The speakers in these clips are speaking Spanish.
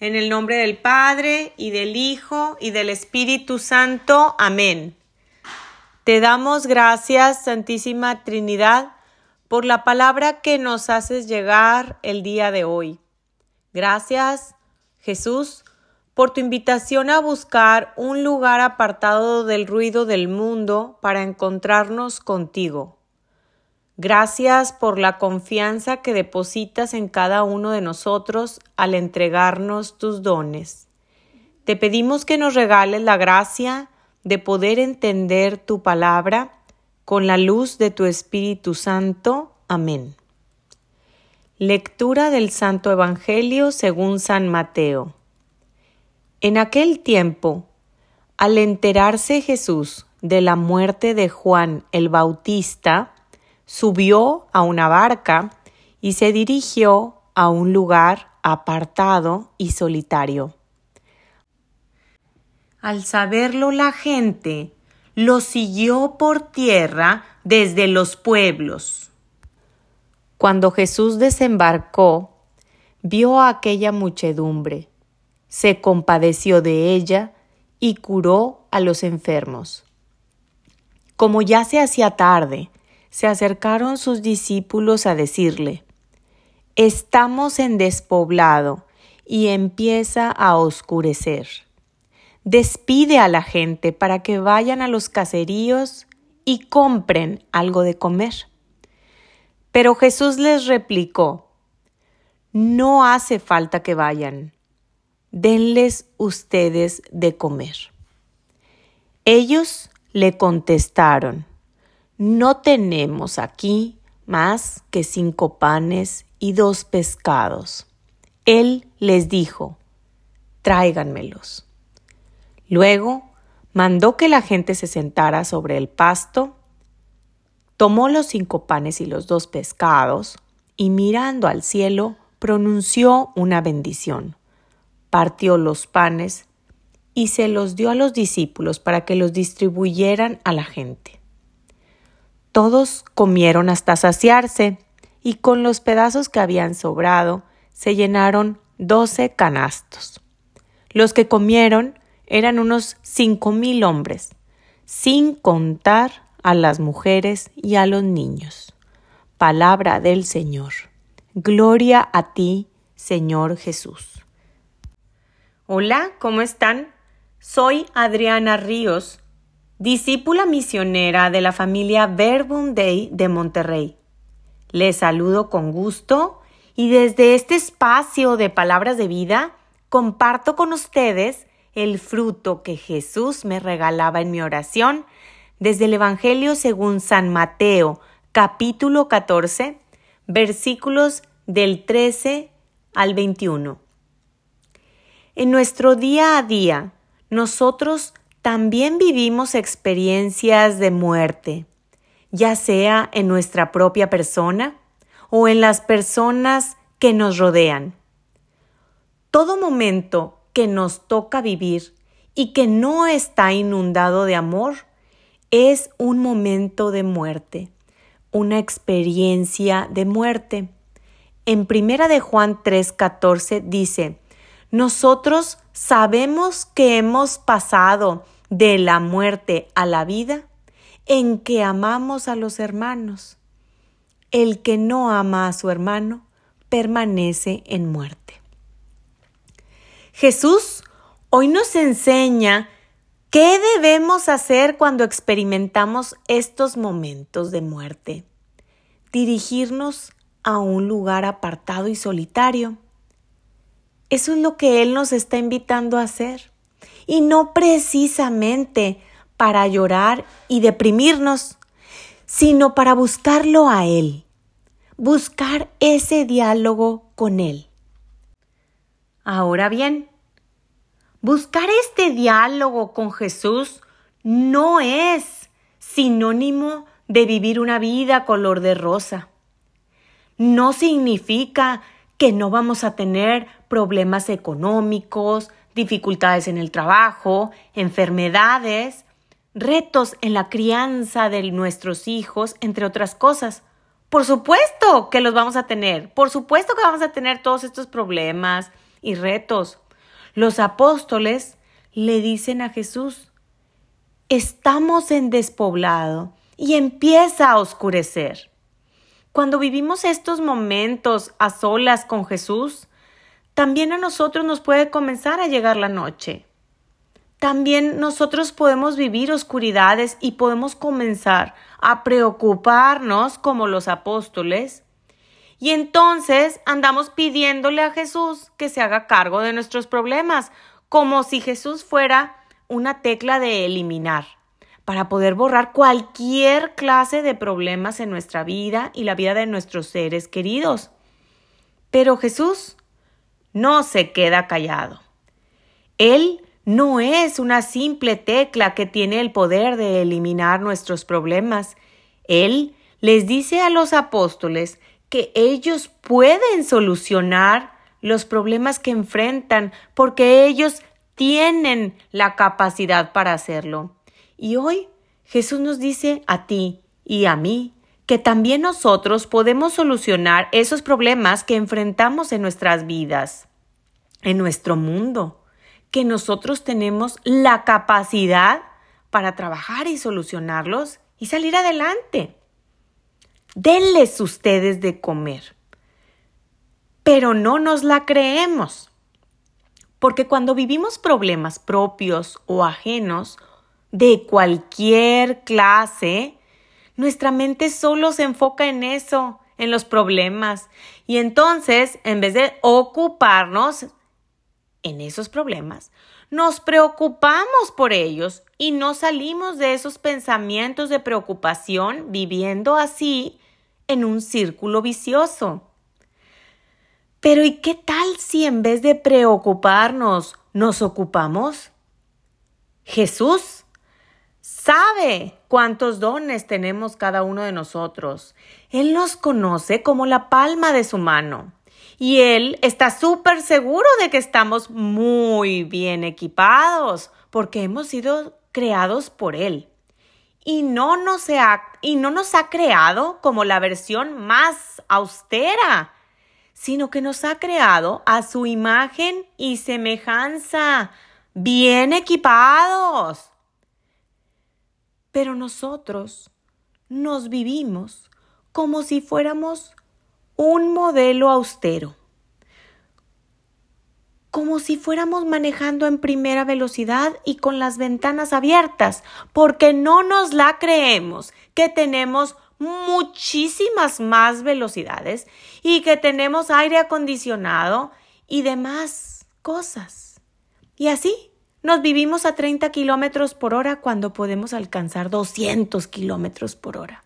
En el nombre del Padre y del Hijo y del Espíritu Santo. Amén. Te damos gracias, Santísima Trinidad, por la palabra que nos haces llegar el día de hoy. Gracias, Jesús, por tu invitación a buscar un lugar apartado del ruido del mundo para encontrarnos contigo. Gracias por la confianza que depositas en cada uno de nosotros al entregarnos tus dones. Te pedimos que nos regales la gracia de poder entender tu palabra con la luz de tu Espíritu Santo. Amén. Lectura del Santo Evangelio según San Mateo. En aquel tiempo, al enterarse Jesús de la muerte de Juan el Bautista, subió a una barca y se dirigió a un lugar apartado y solitario. Al saberlo la gente, lo siguió por tierra desde los pueblos. Cuando Jesús desembarcó, vio a aquella muchedumbre, se compadeció de ella y curó a los enfermos. Como ya se hacía tarde, se acercaron sus discípulos a decirle, Estamos en despoblado y empieza a oscurecer. Despide a la gente para que vayan a los caseríos y compren algo de comer. Pero Jesús les replicó, No hace falta que vayan, denles ustedes de comer. Ellos le contestaron, no tenemos aquí más que cinco panes y dos pescados. Él les dijo, tráiganmelos. Luego mandó que la gente se sentara sobre el pasto, tomó los cinco panes y los dos pescados, y mirando al cielo, pronunció una bendición. Partió los panes y se los dio a los discípulos para que los distribuyeran a la gente. Todos comieron hasta saciarse, y con los pedazos que habían sobrado se llenaron doce canastos. Los que comieron eran unos cinco mil hombres, sin contar a las mujeres y a los niños. Palabra del Señor. Gloria a ti, Señor Jesús. Hola, ¿cómo están? Soy Adriana Ríos discípula misionera de la familia Verbum Dei de Monterrey. Les saludo con gusto y desde este espacio de palabras de vida comparto con ustedes el fruto que Jesús me regalaba en mi oración desde el Evangelio según San Mateo, capítulo 14, versículos del 13 al 21. En nuestro día a día, nosotros también vivimos experiencias de muerte, ya sea en nuestra propia persona o en las personas que nos rodean. Todo momento que nos toca vivir y que no está inundado de amor es un momento de muerte, una experiencia de muerte. En Primera de Juan 3:14 dice, nosotros sabemos que hemos pasado de la muerte a la vida en que amamos a los hermanos. El que no ama a su hermano permanece en muerte. Jesús hoy nos enseña qué debemos hacer cuando experimentamos estos momentos de muerte. Dirigirnos a un lugar apartado y solitario. Eso es lo que Él nos está invitando a hacer y no precisamente para llorar y deprimirnos, sino para buscarlo a Él, buscar ese diálogo con Él. Ahora bien, buscar este diálogo con Jesús no es sinónimo de vivir una vida color de rosa. No significa que no vamos a tener problemas económicos, dificultades en el trabajo, enfermedades, retos en la crianza de nuestros hijos, entre otras cosas. Por supuesto que los vamos a tener, por supuesto que vamos a tener todos estos problemas y retos, Los apóstoles le dicen a Jesús, estamos en despoblado y empieza a oscurecer. Cuando vivimos estos momentos a solas con Jesús, también a nosotros nos puede comenzar a llegar la noche. También nosotros podemos vivir oscuridades y podemos comenzar a preocuparnos como los apóstoles. Y entonces andamos pidiéndole a Jesús que se haga cargo de nuestros problemas, como si Jesús fuera una tecla de eliminar para poder borrar cualquier clase de problemas en nuestra vida y la vida de nuestros seres queridos. Pero Jesús no se queda callado. Él no es una simple tecla que tiene el poder de eliminar nuestros problemas. Él les dice a los apóstoles que ellos pueden solucionar los problemas que enfrentan porque ellos tienen la capacidad para hacerlo. Y hoy Jesús nos dice a ti y a mí que también nosotros podemos solucionar esos problemas que enfrentamos en nuestras vidas, en nuestro mundo, que nosotros tenemos la capacidad para trabajar y solucionarlos y salir adelante. Denles ustedes de comer. Pero no nos la creemos. Porque cuando vivimos problemas propios o ajenos, de cualquier clase, nuestra mente solo se enfoca en eso, en los problemas. Y entonces, en vez de ocuparnos en esos problemas, nos preocupamos por ellos y no salimos de esos pensamientos de preocupación viviendo así en un círculo vicioso. Pero ¿y qué tal si en vez de preocuparnos nos ocupamos? Jesús sabe cuántos dones tenemos cada uno de nosotros. Él nos conoce como la palma de su mano. Y Él está súper seguro de que estamos muy bien equipados porque hemos sido creados por Él. Y no, nos ha, y no nos ha creado como la versión más austera, sino que nos ha creado a su imagen y semejanza, bien equipados. Pero nosotros nos vivimos como si fuéramos un modelo austero, como si fuéramos manejando en primera velocidad y con las ventanas abiertas, porque no nos la creemos que tenemos muchísimas más velocidades y que tenemos aire acondicionado y demás cosas. Y así nos vivimos a 30 kilómetros por hora cuando podemos alcanzar 200 kilómetros por hora.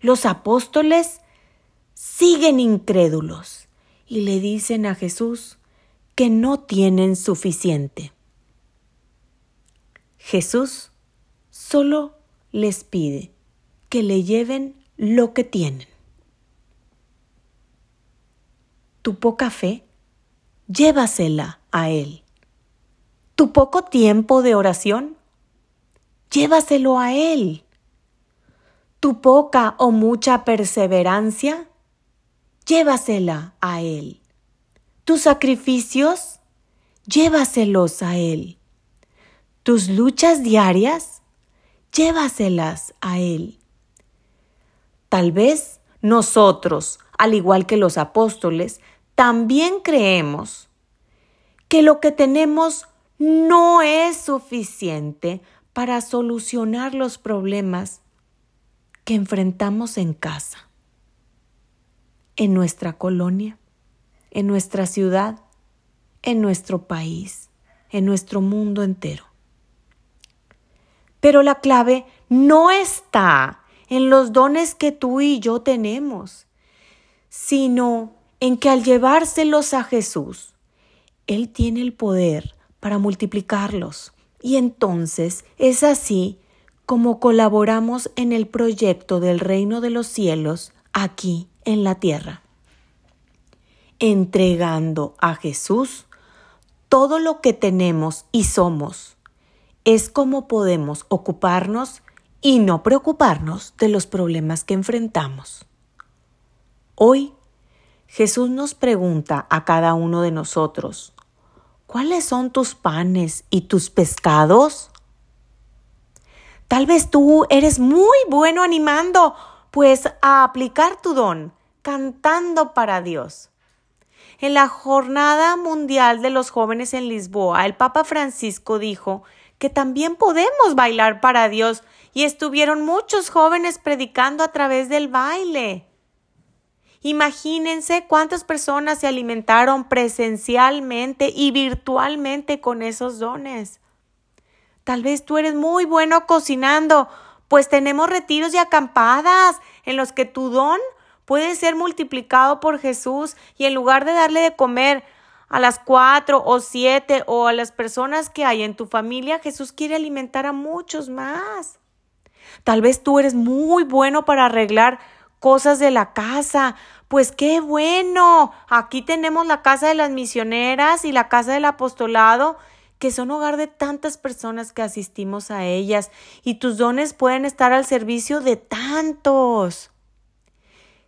Los apóstoles siguen incrédulos y le dicen a Jesús que no tienen suficiente. Jesús solo les pide que le lleven lo que tienen. Tu poca fe, llévasela a Él tu poco tiempo de oración, llévaselo a Él. Tu poca o mucha perseverancia, llévasela a Él. Tus sacrificios, llévaselos a Él. Tus luchas diarias, llévaselas a Él. Tal vez nosotros, al igual que los apóstoles, también creemos que lo que tenemos no es suficiente para solucionar los problemas que enfrentamos en casa, en nuestra colonia, en nuestra ciudad, en nuestro país, en nuestro mundo entero. Pero la clave no está en los dones que tú y yo tenemos, sino en que al llevárselos a Jesús, Él tiene el poder para multiplicarlos. Y entonces es así como colaboramos en el proyecto del reino de los cielos aquí en la tierra, entregando a Jesús todo lo que tenemos y somos. Es como podemos ocuparnos y no preocuparnos de los problemas que enfrentamos. Hoy Jesús nos pregunta a cada uno de nosotros, ¿cuáles son tus panes y tus pescados? Tal vez tú eres muy bueno animando, pues a aplicar tu don, cantando para Dios. En la Jornada Mundial de los Jóvenes en Lisboa, el Papa Francisco dijo que también podemos bailar para Dios y estuvieron muchos jóvenes predicando a través del baile. Imagínense cuántas personas se alimentaron presencialmente y virtualmente con esos dones. Tal vez tú eres muy bueno cocinando, pues tenemos retiros y acampadas en los que tu don puede ser multiplicado por Jesús y en lugar de darle de comer a las cuatro o siete o a las personas que hay en tu familia, Jesús quiere alimentar a muchos más. Tal vez tú eres muy bueno para arreglar cosas de la casa. Pues qué bueno. Aquí tenemos la casa de las misioneras y la casa del apostolado que son hogar de tantas personas que asistimos a ellas y tus dones pueden estar al servicio de tantos.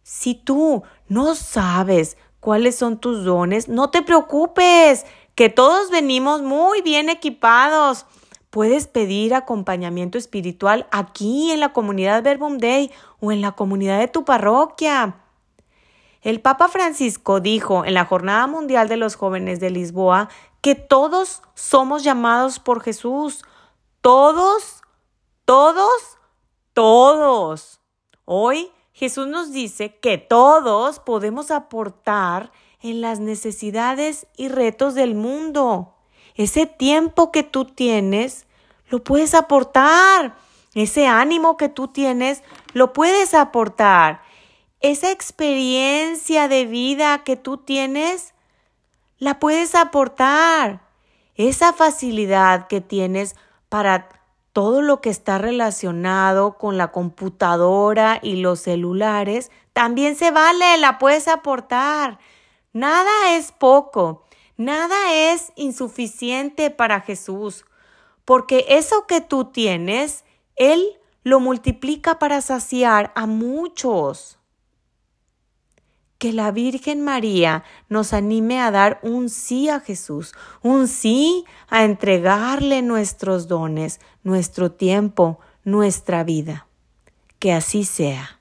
Si tú no sabes cuáles son tus dones, no te preocupes, que todos venimos muy bien equipados. Puedes pedir acompañamiento espiritual aquí en la comunidad Verbum Day o en la comunidad de tu parroquia. El Papa Francisco dijo en la Jornada Mundial de los Jóvenes de Lisboa que todos somos llamados por Jesús. Todos, todos, todos. Hoy Jesús nos dice que todos podemos aportar en las necesidades y retos del mundo. Ese tiempo que tú tienes, lo puedes aportar. Ese ánimo que tú tienes, lo puedes aportar. Esa experiencia de vida que tú tienes, la puedes aportar. Esa facilidad que tienes para todo lo que está relacionado con la computadora y los celulares, también se vale, la puedes aportar. Nada es poco, nada es insuficiente para Jesús, porque eso que tú tienes, Él lo multiplica para saciar a muchos que la Virgen María nos anime a dar un sí a Jesús, un sí a entregarle nuestros dones, nuestro tiempo, nuestra vida. Que así sea.